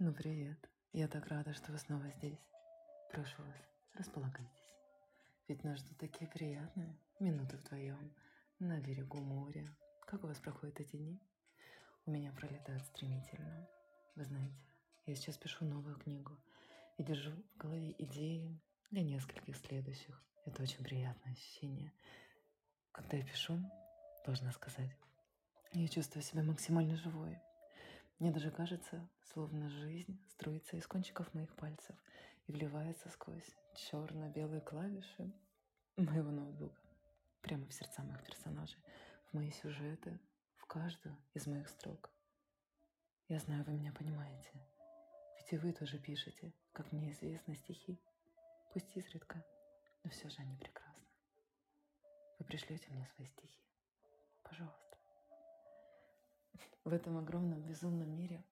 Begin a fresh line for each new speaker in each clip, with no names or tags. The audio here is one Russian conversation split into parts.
Ну, привет. Я так рада, что вы снова здесь. Прошу вас, располагайтесь. Ведь нас ждут такие приятные минуты вдвоем на берегу моря. Как у вас проходят эти дни? У меня пролетают стремительно. Вы знаете, я сейчас пишу новую книгу и держу в голове идеи для нескольких следующих. Это очень приятное ощущение. Когда я пишу, должна сказать, я чувствую себя максимально живой. Мне даже кажется, словно жизнь струится из кончиков моих пальцев и вливается сквозь черно-белые клавиши моего ноутбука, прямо в сердца моих персонажей, в мои сюжеты, в каждую из моих строк. Я знаю, вы меня понимаете, ведь и вы тоже пишете, как мне известно, стихи, пусть изредка, но все же они прекрасны. Вы пришлете мне свои стихи, пожалуйста. В этом огромном безумном мире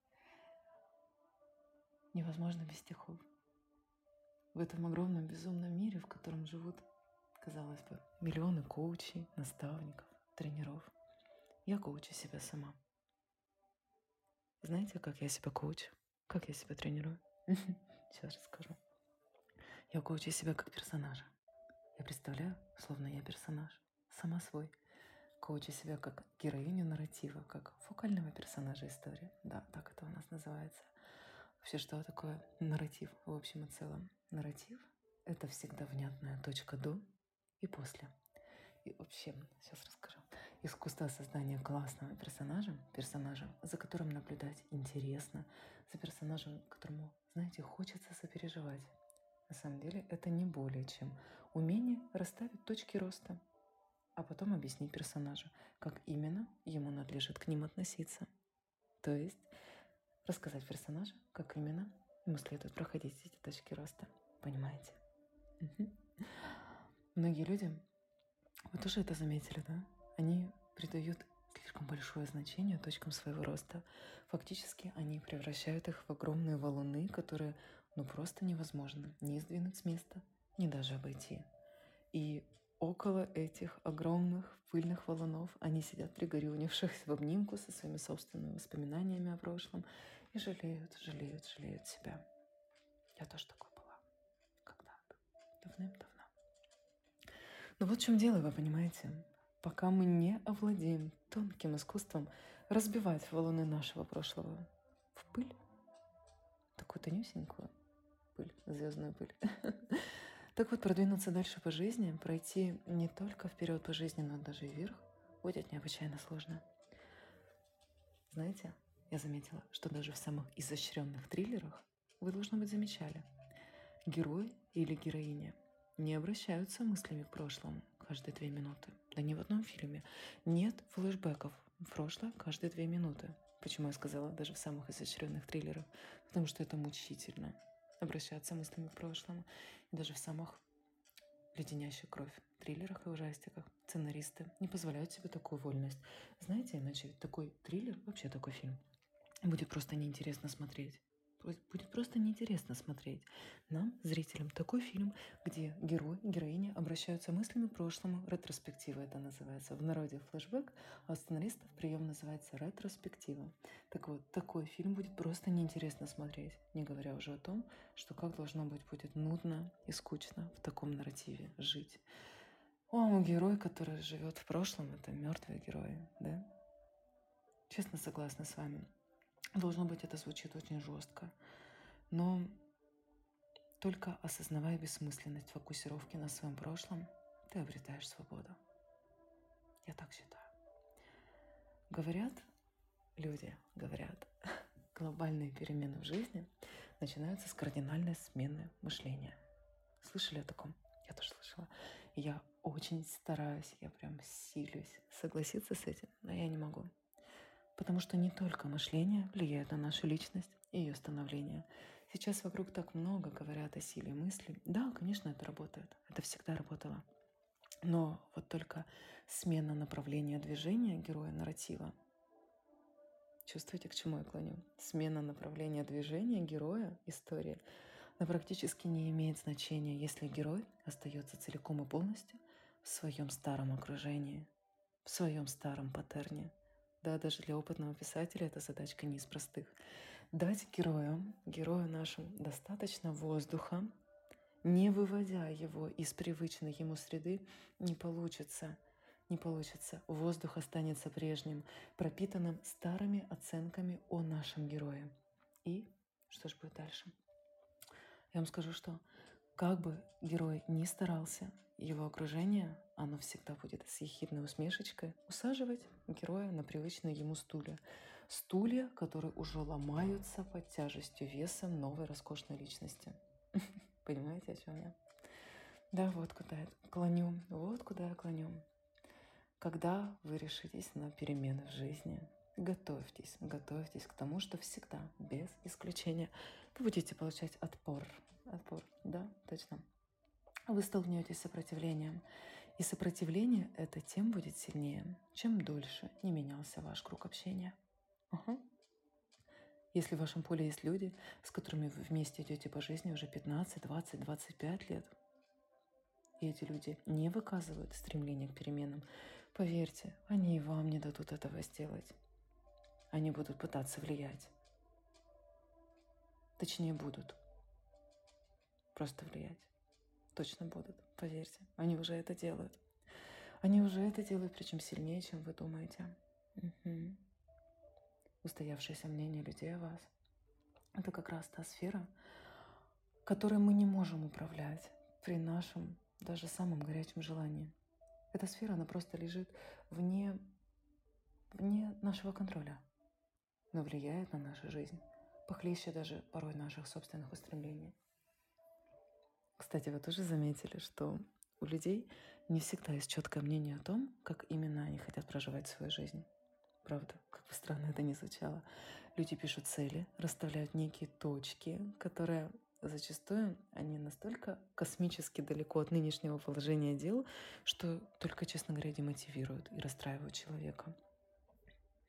невозможно без стихов. В этом огромном безумном мире, в котором живут, казалось бы, миллионы коучей, наставников, тренеров, я коучу себя сама. Знаете, как я себя коучу? Как я себя тренирую? Сейчас расскажу. Я коучу себя как персонажа. Я представляю, словно я персонаж, сама свой. Коучу себя как героиню нарратива, как фокального персонажа истории. Да, так это у нас называется. Вообще, что такое нарратив в общем и целом? Нарратив — это всегда внятная точка до и после. И вообще, сейчас расскажу. Искусство создания классного персонажа, персонажа, за которым наблюдать интересно, за персонажем, которому, знаете, хочется сопереживать. На самом деле это не более чем умение расставить точки роста, а потом объяснить персонажу, как именно ему надлежит к ним относиться. То есть рассказать персонажу, как именно ему следует проходить эти точки роста. Понимаете? Многие люди, вы тоже это заметили, да? Они придают слишком большое значение точкам своего роста. Фактически они превращают их в огромные валуны, которые ну просто невозможно ни сдвинуть с места, ни даже обойти. И около этих огромных пыльных валунов они сидят пригорюнившись в обнимку со своими собственными воспоминаниями о прошлом и жалеют, жалеют, жалеют себя. Я тоже такой была когда-то, давным-давно. Но вот в чем дело, вы понимаете. Пока мы не овладеем тонким искусством разбивать валуны нашего прошлого в пыль, такую тонюсенькую пыль, звездную пыль, так вот, продвинуться дальше по жизни, пройти не только вперед по жизни, но даже и вверх, будет необычайно сложно. Знаете, я заметила, что даже в самых изощренных триллерах вы, должно быть, замечали. Герой или героиня не обращаются мыслями к прошлому каждые две минуты. Да ни в одном фильме. Нет флешбеков в прошлое каждые две минуты. Почему я сказала даже в самых изощренных триллерах? Потому что это мучительно. Обращаться мыслями к прошлому. И даже в самых леденящих кровь триллерах и ужастиках сценаристы не позволяют себе такую вольность. Знаете, иначе такой триллер, вообще такой фильм, будет просто неинтересно смотреть. Будет просто неинтересно смотреть. Нам, зрителям, такой фильм, где герой, героиня обращаются мыслями прошлому. Ретроспектива это называется. В народе флешбэк, а у сценаристов прием называется ретроспектива. Так вот, такой фильм будет просто неинтересно смотреть. Не говоря уже о том, что как должно быть будет нудно и скучно в таком нарративе жить. О, герой, который живет в прошлом, это мертвый герой, да? Честно согласна с вами. Должно быть, это звучит очень жестко. Но только осознавая бессмысленность фокусировки на своем прошлом, ты обретаешь свободу. Я так считаю. Говорят, люди говорят, глобальные перемены в жизни начинаются с кардинальной смены мышления. Слышали о таком? Я тоже слышала. Я очень стараюсь, я прям силюсь согласиться с этим, но я не могу. Потому что не только мышление влияет на нашу личность и ее становление. Сейчас вокруг так много говорят о силе мысли. Да, конечно, это работает. Это всегда работало. Но вот только смена направления движения героя нарратива. Чувствуете, к чему я клоню? Смена направления движения героя истории она практически не имеет значения, если герой остается целиком и полностью в своем старом окружении, в своем старом паттерне – да, даже для опытного писателя эта задачка не из простых. дать герою, герою нашему достаточно воздуха, не выводя его из привычной ему среды, не получится. Не получится. Воздух останется прежним, пропитанным старыми оценками о нашем герое. И что же будет дальше? Я вам скажу, что как бы герой ни старался, его окружение, оно всегда будет с ехидной усмешечкой усаживать героя на привычные ему стулья. Стулья, которые уже ломаются под тяжестью веса новой роскошной личности. Понимаете, о чем я? Да, вот куда я клоню, вот куда я клоню. Когда вы решитесь на перемены в жизни, готовьтесь, готовьтесь к тому, что всегда, без исключения, вы будете получать отпор. Отпор, да, точно. Вы столкнетесь с сопротивлением. И сопротивление это тем будет сильнее, чем дольше не менялся ваш круг общения. Угу. Если в вашем поле есть люди, с которыми вы вместе идете по жизни уже 15, 20, 25 лет, и эти люди не выказывают стремления к переменам, поверьте, они и вам не дадут этого сделать. Они будут пытаться влиять. Точнее, будут. Просто влиять. Точно будут, поверьте. Они уже это делают. Они уже это делают, причем сильнее, чем вы думаете. Угу устоявшееся мнение людей о вас. Это как раз та сфера, которой мы не можем управлять при нашем даже самом горячем желании. Эта сфера, она просто лежит вне, вне нашего контроля, но влияет на нашу жизнь, похлеще даже порой наших собственных устремлений. Кстати, вы тоже заметили, что у людей не всегда есть четкое мнение о том, как именно они хотят проживать свою жизнь. Правда, как бы странно это ни звучало. Люди пишут цели, расставляют некие точки, которые зачастую они настолько космически далеко от нынешнего положения дел, что только, честно говоря, демотивируют и расстраивают человека.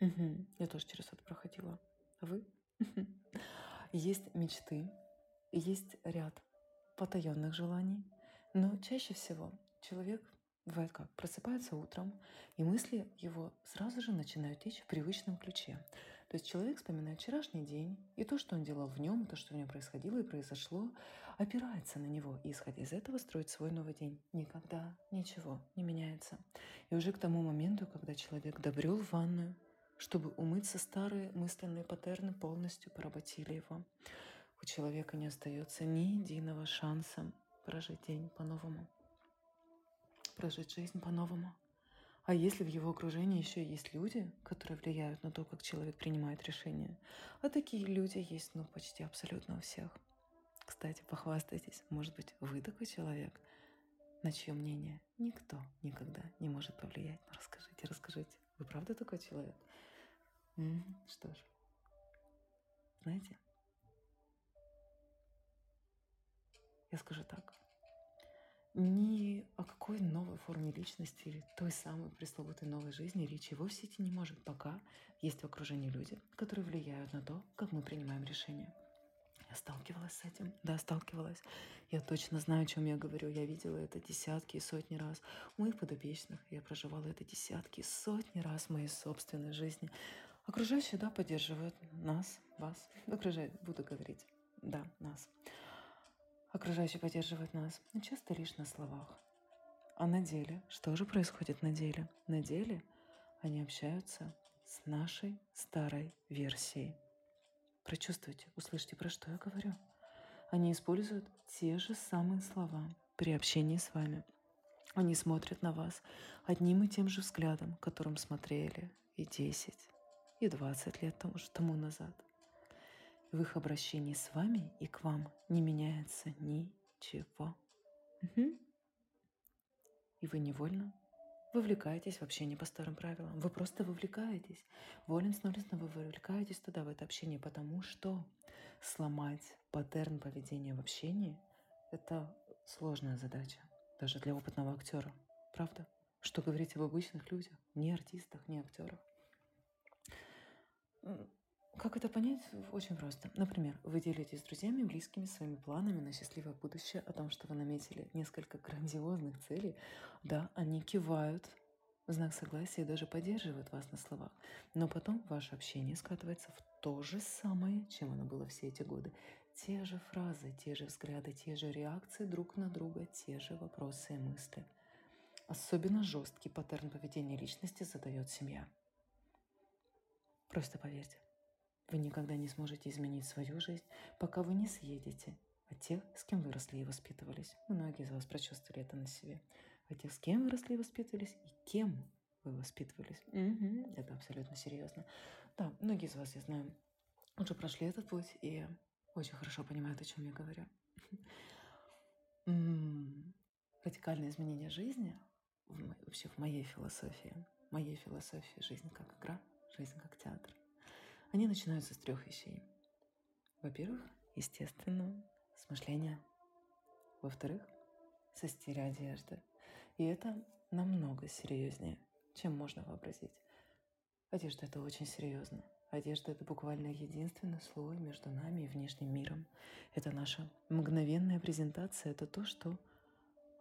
Угу. Я тоже через это проходила. А вы? Есть мечты, есть ряд потаенных желаний, но чаще всего человек Бывает как, просыпается утром, и мысли его сразу же начинают течь в привычном ключе. То есть человек вспоминает вчерашний день, и то, что он делал в нем, и то, что в нем происходило и произошло, опирается на него, и исходя из этого строит свой новый день. Никогда ничего не меняется. И уже к тому моменту, когда человек добрел в ванную, чтобы умыться, старые мысленные паттерны полностью поработили его. У человека не остается ни единого шанса прожить день по-новому прожить жизнь по-новому. А если в его окружении еще есть люди, которые влияют на то, как человек принимает решения, а такие люди есть, ну, почти абсолютно у всех. Кстати, похвастайтесь, может быть, вы такой человек, на чье мнение никто никогда не может повлиять. Ну, расскажите, расскажите. Вы правда такой человек? Что ж, знаете, я скажу так ни о какой новой форме личности или той самой пресловутой новой жизни речи вовсе идти не может, пока есть в окружении люди, которые влияют на то, как мы принимаем решения. Я сталкивалась с этим. Да, сталкивалась. Я точно знаю, о чем я говорю. Я видела это десятки и сотни раз у моих подопечных. Я проживала это десятки и сотни раз в моей собственной жизни. Окружающие, да, поддерживают нас, вас. Окружают, буду говорить. Да, нас. Окружающие поддерживают нас, но часто лишь на словах. А на деле, что же происходит на деле? На деле они общаются с нашей старой версией. Прочувствуйте, услышьте, про что я говорю. Они используют те же самые слова при общении с вами. Они смотрят на вас одним и тем же взглядом, которым смотрели и 10, и 20 лет тому, тому назад – в их обращении с вами и к вам не меняется ничего. Угу. И вы невольно вовлекаетесь в общение по старым правилам. Вы просто вовлекаетесь. Волен-снолесно вы вовлекаетесь туда, в это общение, потому что сломать паттерн поведения в общении – это сложная задача, даже для опытного актера. Правда? Что говорить об обычных людях, не артистах, не актерах. Как это понять? Очень просто. Например, вы делитесь с друзьями, близкими своими планами на счастливое будущее, о том, что вы наметили несколько грандиозных целей. Да, они кивают, в знак согласия и даже поддерживают вас на словах. Но потом ваше общение скатывается в то же самое, чем оно было все эти годы. Те же фразы, те же взгляды, те же реакции друг на друга, те же вопросы и мысли. Особенно жесткий паттерн поведения личности задает семья. Просто поверьте, вы никогда не сможете изменить свою жизнь, пока вы не съедете от тех, с кем выросли и воспитывались. Многие из вас прочувствовали это на себе. От тех, с кем выросли и воспитывались, и кем вы воспитывались. Угу, это абсолютно серьезно. Да, многие из вас, я знаю, уже прошли этот путь и очень хорошо понимают, о чем я говорю. Радикальное изменение жизни вообще в моей философии, моей философии жизнь как игра, жизнь как театр, они начинаются с трех вещей. Во-первых, естественно, с мышления. Во-вторых, со стиля одежды. И это намного серьезнее, чем можно вообразить. Одежда – это очень серьезно. Одежда – это буквально единственный слой между нами и внешним миром. Это наша мгновенная презентация, это то, что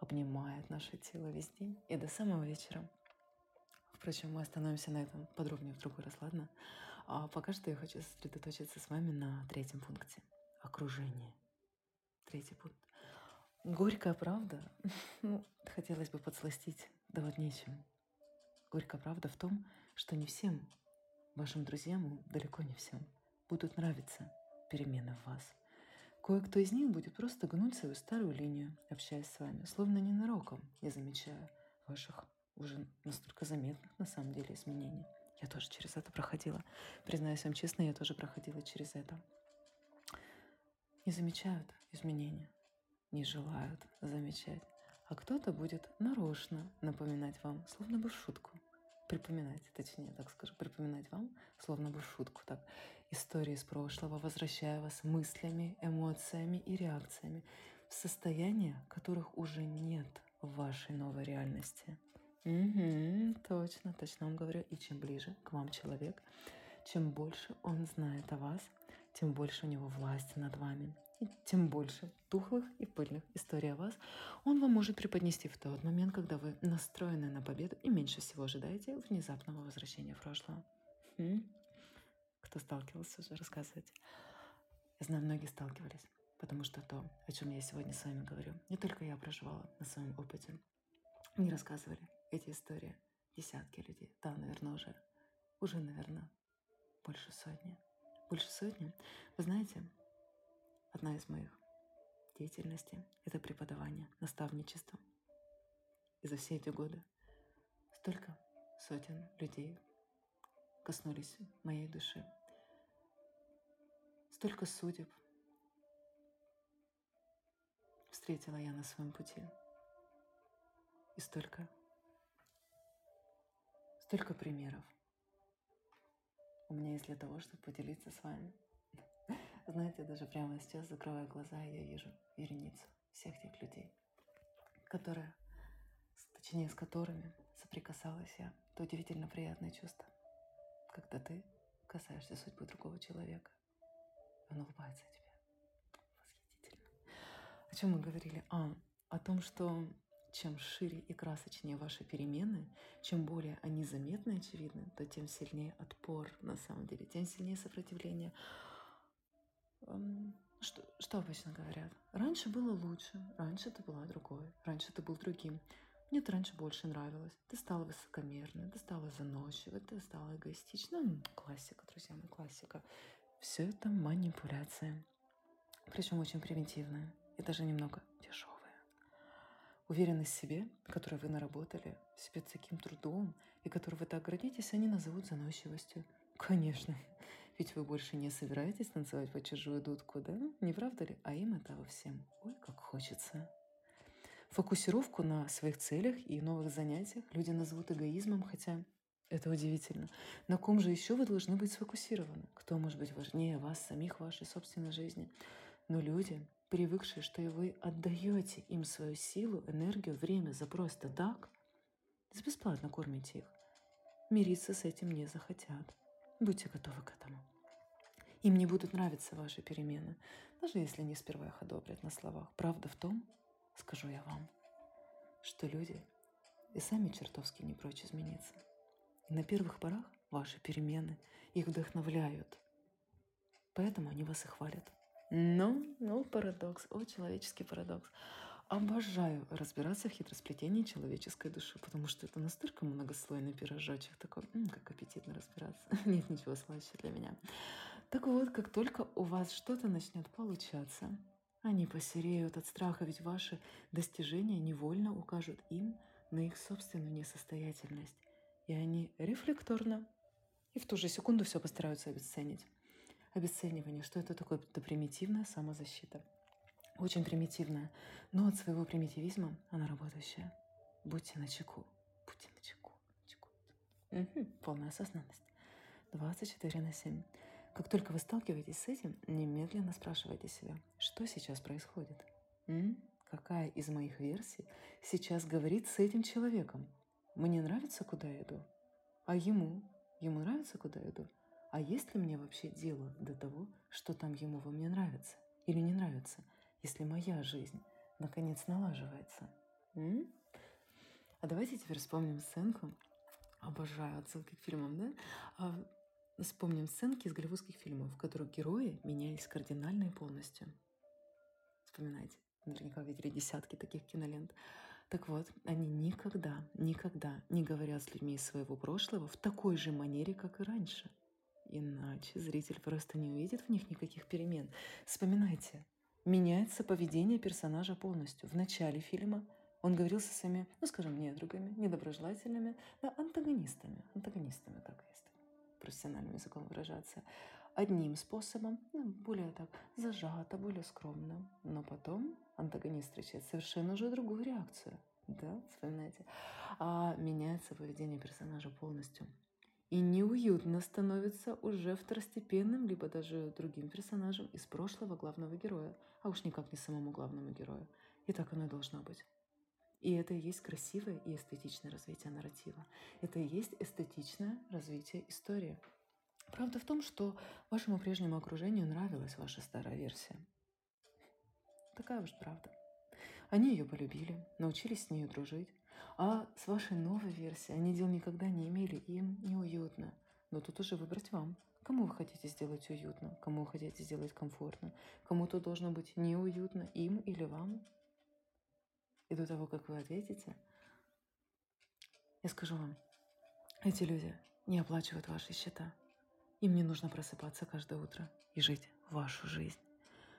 обнимает наше тело весь день и до самого вечера. Впрочем, мы остановимся на этом подробнее в другой раз, ладно? А пока что я хочу сосредоточиться с вами на третьем пункте – окружение. Третий пункт. Горькая правда, ну, хотелось бы подсластить, да вот нечем. Горькая правда в том, что не всем вашим друзьям, далеко не всем, будут нравиться перемены в вас. Кое-кто из них будет просто гнуть свою старую линию, общаясь с вами, словно ненароком, не замечая ваших уже настолько заметных на самом деле изменений. Я тоже через это проходила. Признаюсь вам честно, я тоже проходила через это. Не замечают изменения, не желают замечать. А кто-то будет нарочно напоминать вам, словно бы в шутку. Припоминать, точнее, так скажу, припоминать вам, словно бы в шутку, так, истории из прошлого, возвращая вас мыслями, эмоциями и реакциями в состояние, которых уже нет в вашей новой реальности. Угу, точно, точно вам говорю. И чем ближе к вам человек, чем больше он знает о вас, тем больше у него власти над вами и тем больше тухлых и пыльных историй о вас он вам может преподнести в тот момент, когда вы настроены на победу и меньше всего ожидаете внезапного возвращения в прошлое. Хм? Кто сталкивался уже, рассказывайте. Я знаю, многие сталкивались, потому что то, о чем я сегодня с вами говорю, не только я проживала на своем опыте. Мне рассказывали эти истории десятки людей. Да, наверное, уже, уже, наверное, больше сотни. Больше сотни. Вы знаете, Одна из моих деятельностей – это преподавание, наставничество. И за все эти годы столько сотен людей коснулись моей души. Столько судеб встретила я на своем пути. И столько, столько примеров у меня есть для того, чтобы поделиться с вами. Знаете, даже прямо сейчас, закрывая глаза, я вижу вереницу всех тех людей, которые, точнее, с которыми соприкасалась я. Это удивительно приятное чувство, когда ты касаешься судьбы другого человека. Он улыбается тебе. Восхитительно. О чем мы говорили? А, о том, что чем шире и красочнее ваши перемены, чем более они заметны очевидны, то тем сильнее отпор на самом деле, тем сильнее сопротивление что, что обычно говорят? Раньше было лучше, раньше ты была другой, раньше ты был другим. Мне это раньше больше нравилось. Ты стала высокомерной, ты стала заносчивой, ты стала эгоистичной. Классика, друзья мои, классика. Все это манипуляция. Причем очень примитивная и даже немного дешевая. Уверенность в себе, которую вы наработали, себе таким трудом, и которую вы так гордитесь, они назовут заносчивостью. Конечно, ведь вы больше не собираетесь танцевать по чужую дудку, да? Не правда ли? А им этого всем, ой, как хочется. Фокусировку на своих целях и новых занятиях люди назовут эгоизмом, хотя это удивительно. На ком же еще вы должны быть сфокусированы? Кто может быть важнее вас, самих, вашей собственной жизни? Но люди, привыкшие, что и вы отдаете им свою силу, энергию, время за просто так, бесплатно кормите их, мириться с этим не захотят. Будьте готовы к этому. Им не будут нравиться ваши перемены, даже если не сперва их одобрят на словах. Правда в том, скажу я вам, что люди и сами чертовски не прочь измениться. И на первых порах ваши перемены их вдохновляют. Поэтому они вас и хвалят. Ну, ну, парадокс, о, человеческий парадокс. Обожаю разбираться в хитросплетении человеческой души, потому что это настолько многослойный пирожочек, такой, м-м, как аппетитно разбираться. Нет ничего слаще для меня. Так вот, как только у вас что-то начнет получаться, они посереют от страха, ведь ваши достижения невольно укажут им на их собственную несостоятельность. И они рефлекторно и в ту же секунду все постараются обесценить. Обесценивание, что это такое? Это примитивная самозащита. Очень примитивная, но от своего примитивизма она работающая. Будьте начеку, будьте начеку, начеку. Угу, полная осознанность. 24 на 7. Как только вы сталкиваетесь с этим, немедленно спрашивайте себя, что сейчас происходит? М? Какая из моих версий сейчас говорит с этим человеком? Мне нравится, куда я иду? А ему? Ему нравится, куда я иду? А есть ли мне вообще дело до того, что там ему во мне нравится или не нравится, если моя жизнь наконец налаживается? М? А давайте теперь вспомним сценку. Обожаю отсылки к фильмам, да? А Вспомним сценки из голливудских фильмов, в которых герои менялись кардинально и полностью. Вспоминайте, наверняка видели десятки таких кинолент. Так вот, они никогда, никогда не говорят с людьми из своего прошлого в такой же манере, как и раньше. Иначе зритель просто не увидит в них никаких перемен. Вспоминайте, меняется поведение персонажа полностью. В начале фильма он говорил со своими, ну скажем, недругами, недоброжелательными, да, антагонистами. Антагонистами, так есть профессиональным языком выражаться, одним способом, ну, более так зажато, более скромно. Но потом антагонист встречает совершенно уже другую реакцию. Да, вспоминайте. А меняется поведение персонажа полностью. И неуютно становится уже второстепенным, либо даже другим персонажем из прошлого главного героя, а уж никак не самому главному герою. И так оно и должно быть. И это и есть красивое и эстетичное развитие нарратива. Это и есть эстетичное развитие истории. Правда в том, что вашему прежнему окружению нравилась ваша старая версия. Такая уж правда. Они ее полюбили, научились с ней дружить. А с вашей новой версией они дел никогда не имели, им неуютно. Но тут уже выбрать вам. Кому вы хотите сделать уютно, кому вы хотите сделать комфортно, кому-то должно быть неуютно, им или вам. И до того, как вы ответите, я скажу вам, эти люди не оплачивают ваши счета. Им не нужно просыпаться каждое утро и жить вашу жизнь.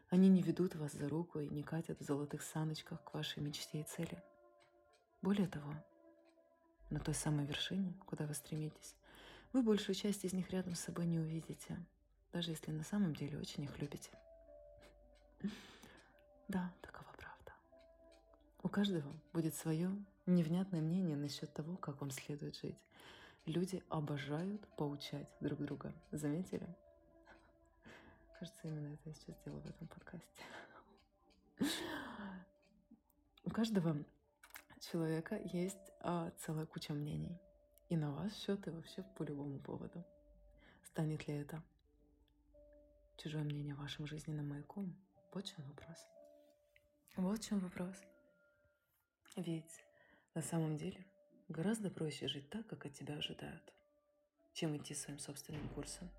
Они не ведут вас за руку и не катят в золотых саночках к вашей мечте и цели. Более того, на той самой вершине, куда вы стремитесь, вы большую часть из них рядом с собой не увидите, даже если на самом деле очень их любите. Да, такова у каждого будет свое невнятное мнение насчет того, как вам следует жить. Люди обожают поучать друг друга. Заметили? Кажется, именно это я сейчас делаю в этом подкасте. У каждого человека есть а, целая куча мнений. И на ваш счет, и вообще по любому поводу. Станет ли это чужое мнение вашим жизненным маяком? Вот в чем вопрос. Вот в чем вопрос. Ведь на самом деле гораздо проще жить так, как от тебя ожидают, чем идти своим собственным курсом.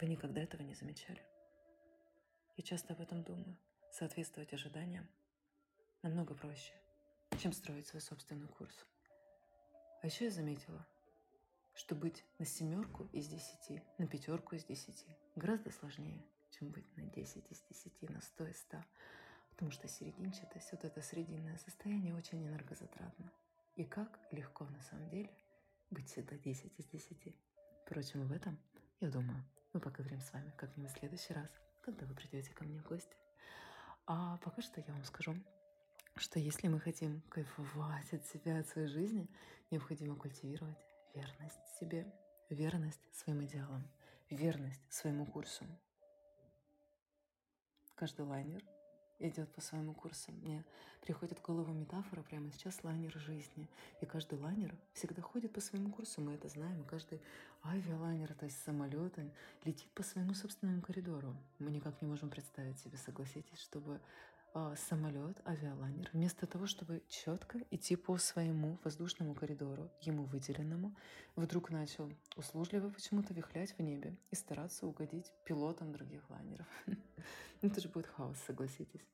Вы никогда этого не замечали. Я часто об этом думаю. Соответствовать ожиданиям намного проще, чем строить свой собственный курс. А еще я заметила, что быть на семерку из десяти, на пятерку из десяти гораздо сложнее, чем быть на десять из десяти, на сто из ста. Потому что серединчатость, вот это срединное состояние очень энергозатратно. И как легко на самом деле быть всегда 10 из 10. Впрочем, об этом, я думаю, мы поговорим с вами как-нибудь в следующий раз, когда вы придете ко мне в гости. А пока что я вам скажу, что если мы хотим кайфовать от себя, от своей жизни, необходимо культивировать верность себе, верность своим идеалам, верность своему курсу. Каждый лайнер идет по своему курсу. Мне приходит в голову метафора прямо сейчас лайнер жизни. И каждый лайнер всегда ходит по своему курсу, мы это знаем. Каждый авиалайнер, то есть самолет, летит по своему собственному коридору. Мы никак не можем представить себе, согласитесь, чтобы самолет, авиалайнер, вместо того, чтобы четко идти по своему воздушному коридору, ему выделенному, вдруг начал услужливо почему-то вихлять в небе и стараться угодить пилотам других лайнеров. Это же будет хаос, согласитесь.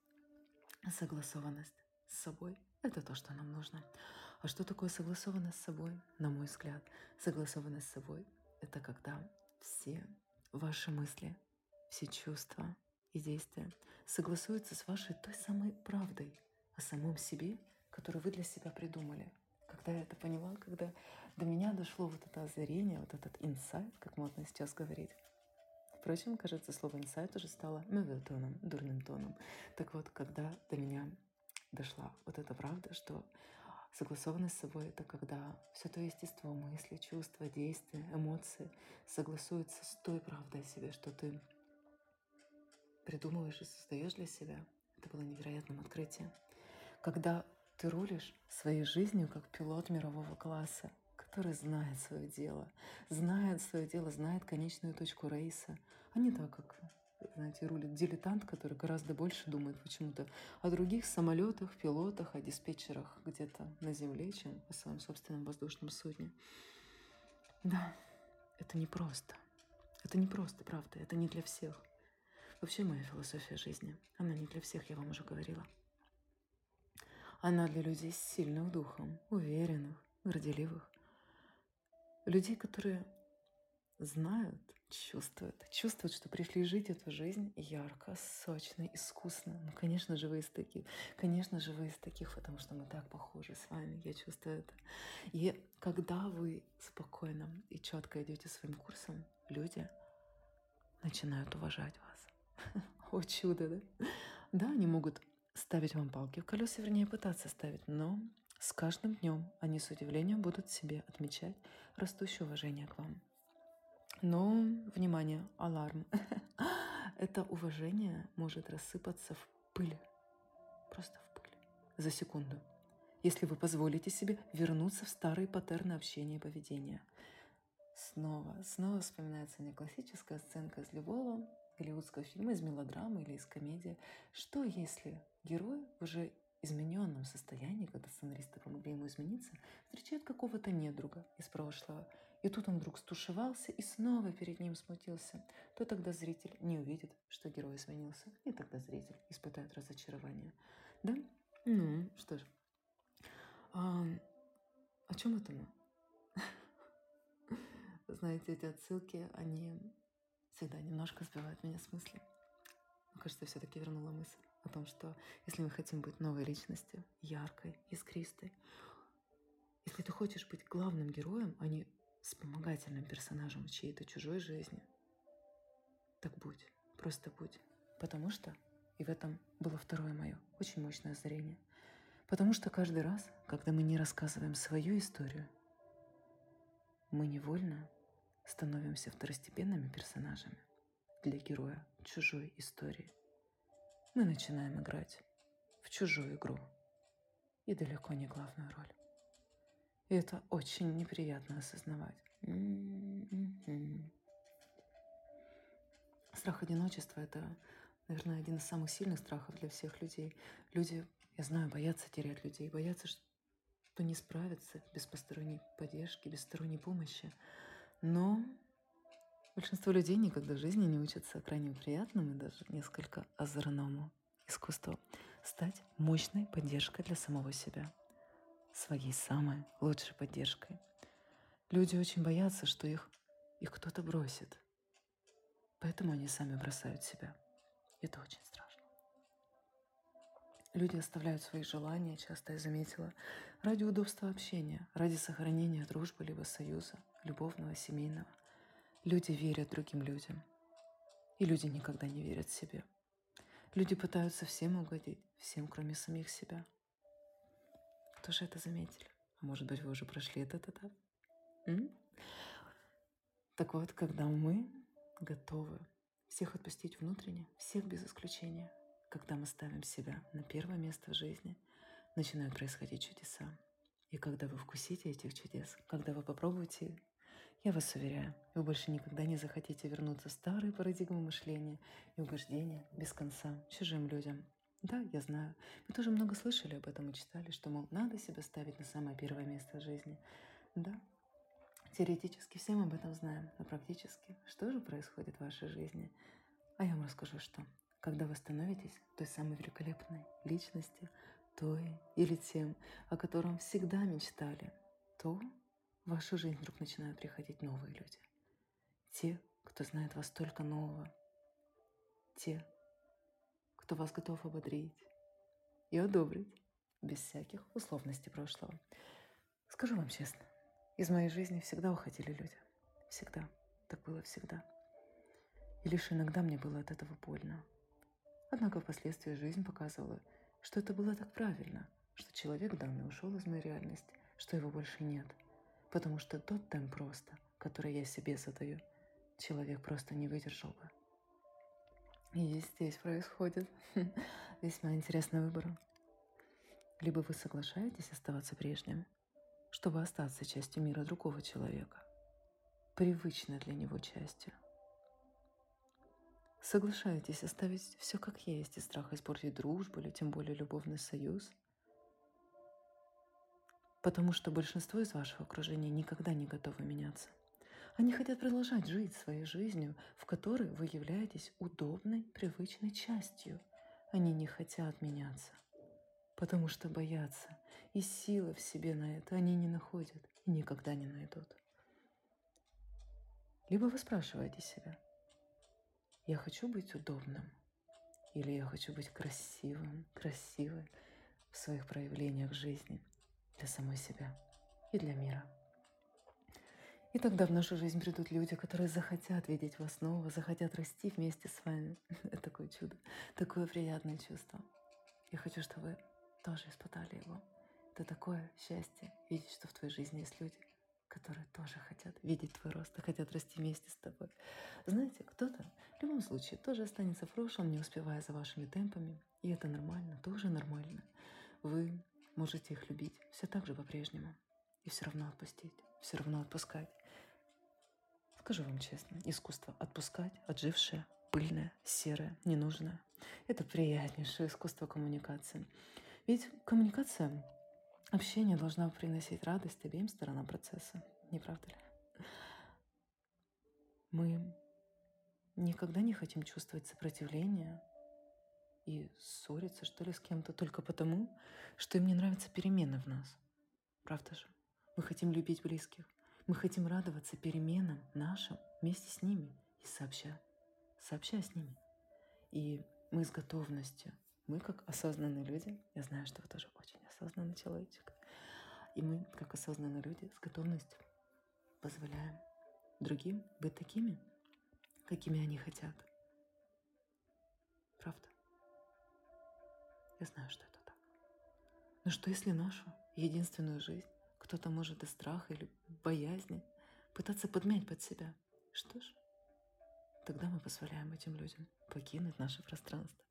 Согласованность с собой – это то, что нам нужно. А что такое согласованность с собой? На мой взгляд, согласованность с собой – это когда все ваши мысли, все чувства и действия согласуются с вашей той самой правдой о самом себе, которую вы для себя придумали. Когда я это поняла, когда до меня дошло вот это озарение, вот этот инсайт, как модно сейчас говорить. Впрочем, кажется, слово инсайт уже стало тоном, дурным тоном. Так вот, когда до меня дошла вот эта правда, что Согласованность с собой — это когда все то естество, мысли, чувства, действия, эмоции согласуются с той правдой о себе, что ты придумываешь и создаешь для себя. Это было невероятным открытием. Когда ты рулишь своей жизнью как пилот мирового класса, который знает свое дело, знает свое дело, знает конечную точку рейса, а не так, как знаете, рулит дилетант, который гораздо больше думает почему-то о других самолетах, пилотах, о диспетчерах где-то на земле, чем о своем собственном воздушном судне. Да, это не просто. Это не просто, правда, это не для всех. Вообще моя философия жизни, она не для всех, я вам уже говорила. Она для людей с сильным духом, уверенных, горделивых. Людей, которые знают, чувствуют, чувствуют, что пришли жить эту жизнь ярко, сочно, искусно. Ну, конечно же, вы из таких. Конечно же, вы из таких, потому что мы так похожи с вами. Я чувствую это. И когда вы спокойно и четко идете своим курсом, люди начинают уважать вас. О, чудо, да? Да, они могут ставить вам палки в колеса, вернее, пытаться ставить, но с каждым днем они с удивлением будут себе отмечать растущее уважение к вам. Но, внимание, аларм. Это уважение может рассыпаться в пыль. Просто в пыль. За секунду. Если вы позволите себе вернуться в старые паттерны общения и поведения. Снова, снова вспоминается не классическая сценка из любого голливудского фильма, из мелодрамы или из комедии. Что если герой в уже измененном состоянии, когда сценаристы помогли ему измениться, встречает какого-то недруга из прошлого – и тут он вдруг стушевался и снова перед ним смутился. То тогда зритель не увидит, что герой изменился, и тогда зритель испытает разочарование. Да? Ну, что ж. А, о чем это мы? Знаете, эти отсылки, они всегда немножко сбивают меня с мысли. Мне кажется, все-таки вернула мысль о том, что если мы хотим быть новой личностью, яркой, искристой, если ты хочешь быть главным героем, а не вспомогательным персонажем чьей-то чужой жизни. Так будь, просто будь. Потому что, и в этом было второе мое очень мощное озарение, потому что каждый раз, когда мы не рассказываем свою историю, мы невольно становимся второстепенными персонажами для героя чужой истории. Мы начинаем играть в чужую игру и далеко не главную роль. И это очень неприятно осознавать. Страх одиночества – это, наверное, один из самых сильных страхов для всех людей. Люди, я знаю, боятся терять людей, боятся, что не справятся без посторонней поддержки, без сторонней помощи. Но большинство людей никогда в жизни не учатся крайне приятному и даже несколько озорному искусству стать мощной поддержкой для самого себя – своей самой лучшей поддержкой. Люди очень боятся, что их, их кто-то бросит. Поэтому они сами бросают себя. Это очень страшно. Люди оставляют свои желания, часто я заметила, ради удобства общения, ради сохранения дружбы либо союза, любовного, семейного. Люди верят другим людям. И люди никогда не верят себе. Люди пытаются всем угодить, всем, кроме самих себя – тоже это заметили? А может быть, вы уже прошли этот этап? М? Так вот, когда мы готовы всех отпустить внутренне, всех без исключения, когда мы ставим себя на первое место в жизни, начинают происходить чудеса. И когда вы вкусите этих чудес, когда вы попробуете, я вас уверяю, вы больше никогда не захотите вернуться в старые парадигмы мышления и угождения без конца чужим людям. Да, я знаю. Мы тоже много слышали об этом и читали, что, мол, надо себя ставить на самое первое место в жизни. Да, теоретически все мы об этом знаем, но практически что же происходит в вашей жизни? А я вам расскажу, что когда вы становитесь той самой великолепной личности, той или тем, о котором всегда мечтали, то в вашу жизнь вдруг начинают приходить новые люди. Те, кто знает вас столько нового. Те, кто вас готов ободрить и одобрить без всяких условностей прошлого. Скажу вам честно, из моей жизни всегда уходили люди. Всегда. Так было всегда. И лишь иногда мне было от этого больно. Однако впоследствии жизнь показывала, что это было так правильно, что человек данный ушел из моей реальности, что его больше нет. Потому что тот темп просто, который я себе задаю, человек просто не выдержал бы. И здесь происходит весьма интересный выбор. Либо вы соглашаетесь оставаться прежним, чтобы остаться частью мира другого человека, привычной для него частью. Соглашаетесь оставить все как есть из страха испортить дружбу или тем более любовный союз, потому что большинство из вашего окружения никогда не готовы меняться. Они хотят продолжать жить своей жизнью, в которой вы являетесь удобной, привычной частью. Они не хотят меняться, потому что боятся, и силы в себе на это они не находят и никогда не найдут. Либо вы спрашиваете себя, я хочу быть удобным, или я хочу быть красивым, красивой в своих проявлениях жизни для самой себя и для мира. И тогда в нашу жизнь придут люди, которые захотят видеть вас снова, захотят расти вместе с вами. Это такое чудо, такое приятное чувство. Я хочу, чтобы вы тоже испытали его. Это такое счастье видеть, что в твоей жизни есть люди, которые тоже хотят видеть твой рост, и хотят расти вместе с тобой. Знаете, кто-то в любом случае тоже останется в прошлом, не успевая за вашими темпами. И это нормально, тоже нормально. Вы можете их любить все так же по-прежнему. И все равно отпустить, все равно отпускать. Скажу вам честно, искусство отпускать отжившее, пыльное, серое, ненужное. Это приятнейшее искусство коммуникации. Ведь коммуникация, общение должна приносить радость обеим сторонам процесса, не правда ли? Мы никогда не хотим чувствовать сопротивление и ссориться, что ли, с кем-то только потому, что им не нравятся перемены в нас. Правда же? Мы хотим любить близких, мы хотим радоваться переменам нашим вместе с ними и сообща, сообща с ними. И мы с готовностью, мы как осознанные люди, я знаю, что вы тоже очень осознанный человечек, и мы как осознанные люди с готовностью позволяем другим быть такими, какими они хотят. Правда? Я знаю, что это так. Но что если нашу единственную жизнь кто-то может из страха или боязни пытаться подмять под себя. Что ж, тогда мы позволяем этим людям покинуть наше пространство.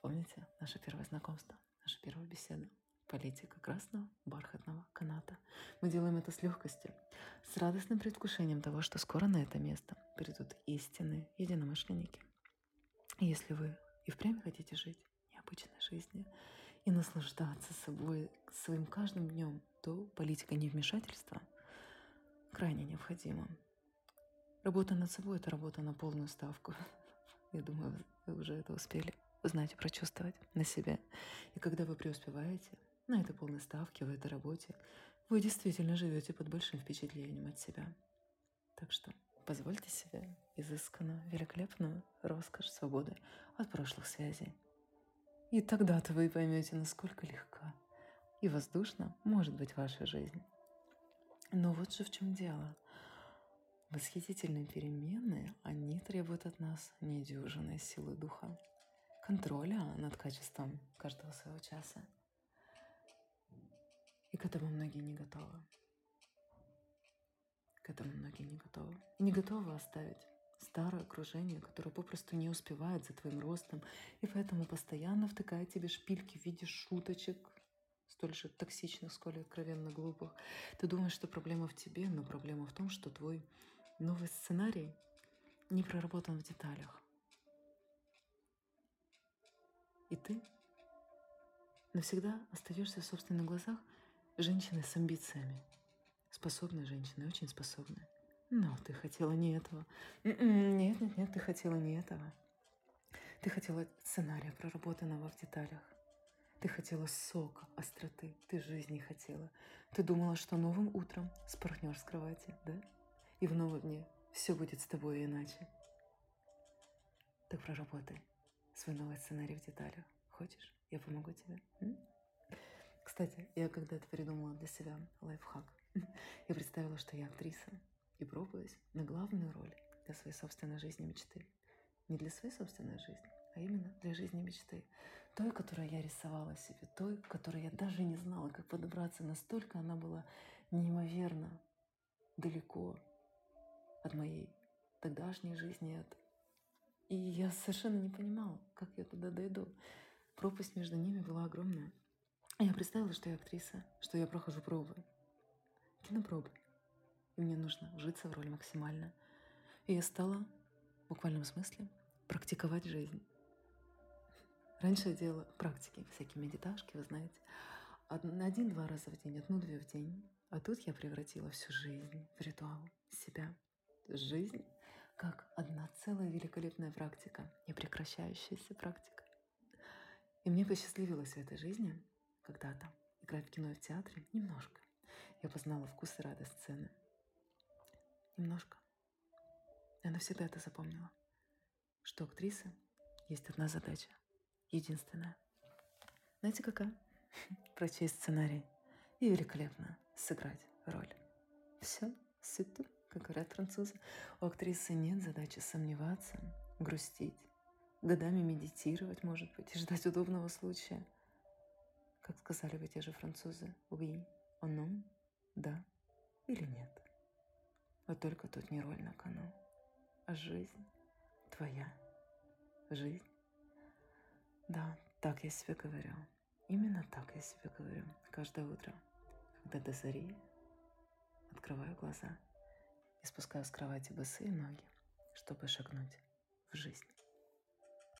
Помните наше первое знакомство, наша первая беседа? Политика красного бархатного каната. Мы делаем это с легкостью, с радостным предвкушением того, что скоро на это место придут истинные единомышленники. И если вы и впрямь хотите жить необычной жизнью и наслаждаться собой, своим каждым днем, то политика невмешательства крайне необходима. Работа над собой – это работа на полную ставку. Я думаю, вы уже это успели узнать и прочувствовать на себе. И когда вы преуспеваете на этой полной ставке, в этой работе, вы действительно живете под большим впечатлением от себя. Так что позвольте себе изысканную, великолепную роскошь свободы от прошлых связей. И тогда-то вы поймете, насколько легка и воздушно может быть ваша жизнь. Но вот же в чем дело. Восхитительные перемены, они требуют от нас недюжинной силы духа, контроля над качеством каждого своего часа. И к этому многие не готовы. К этому многие не готовы. Не готовы оставить старое окружение, которое попросту не успевает за твоим ростом, и поэтому постоянно втыкает тебе шпильки в виде шуточек, столь же токсичных, сколь и откровенно глупых. Ты думаешь, что проблема в тебе, но проблема в том, что твой новый сценарий не проработан в деталях. И ты навсегда остаешься в собственных глазах женщиной с амбициями. Способной женщиной, очень способной. Но ты хотела не этого. М-м, нет, нет, нет, ты хотела не этого. Ты хотела сценария, проработанного в деталях. Ты хотела сока, остроты. Ты жизни хотела. Ты думала, что новым утром спорхнешь с кровати, да? И в новом дне все будет с тобой иначе. Так проработай свой новый сценарий в деталях. Хочешь? Я помогу тебе. М? Кстати, я когда-то придумала для себя лайфхак. Я представила, что я актриса и пробуюсь на главную роль для своей собственной жизни мечты. Не для своей собственной жизни, а именно для жизни мечты. Той, которую я рисовала себе, той, которой я даже не знала, как подобраться. Настолько она была неимоверно далеко от моей тогдашней жизни. От... И я совершенно не понимала, как я туда дойду. Пропасть между ними была огромная. Я представила, что я актриса, что я прохожу пробы. Кинопробы. И мне нужно вжиться в роль максимально. И я стала, в буквальном смысле, практиковать жизнь. Раньше я делала практики, всякие медиташки, вы знаете. Один-два раза в день, одну-две в день. А тут я превратила всю жизнь в ритуал себя. Жизнь как одна целая великолепная практика, непрекращающаяся практика. И мне посчастливилось в этой жизни когда-то играть в кино и в театре немножко. Я познала вкус и радость сцены. Немножко. Я навсегда это запомнила. Что актрисы есть одна задача. Единственная. Знаете, какая? Прочесть сценарий и великолепно сыграть роль. Все, сыту, как говорят французы. У актрисы нет задачи сомневаться, грустить, годами медитировать, может быть, и ждать удобного случая. Как сказали бы те же французы, oui, non, да или нет. Вот только тут не роль на кону, а жизнь твоя, жизнь. Да, так я себе говорю. Именно так я себе говорю каждое утро, когда до зари открываю глаза и спускаю с кровати босые ноги, чтобы шагнуть в жизнь.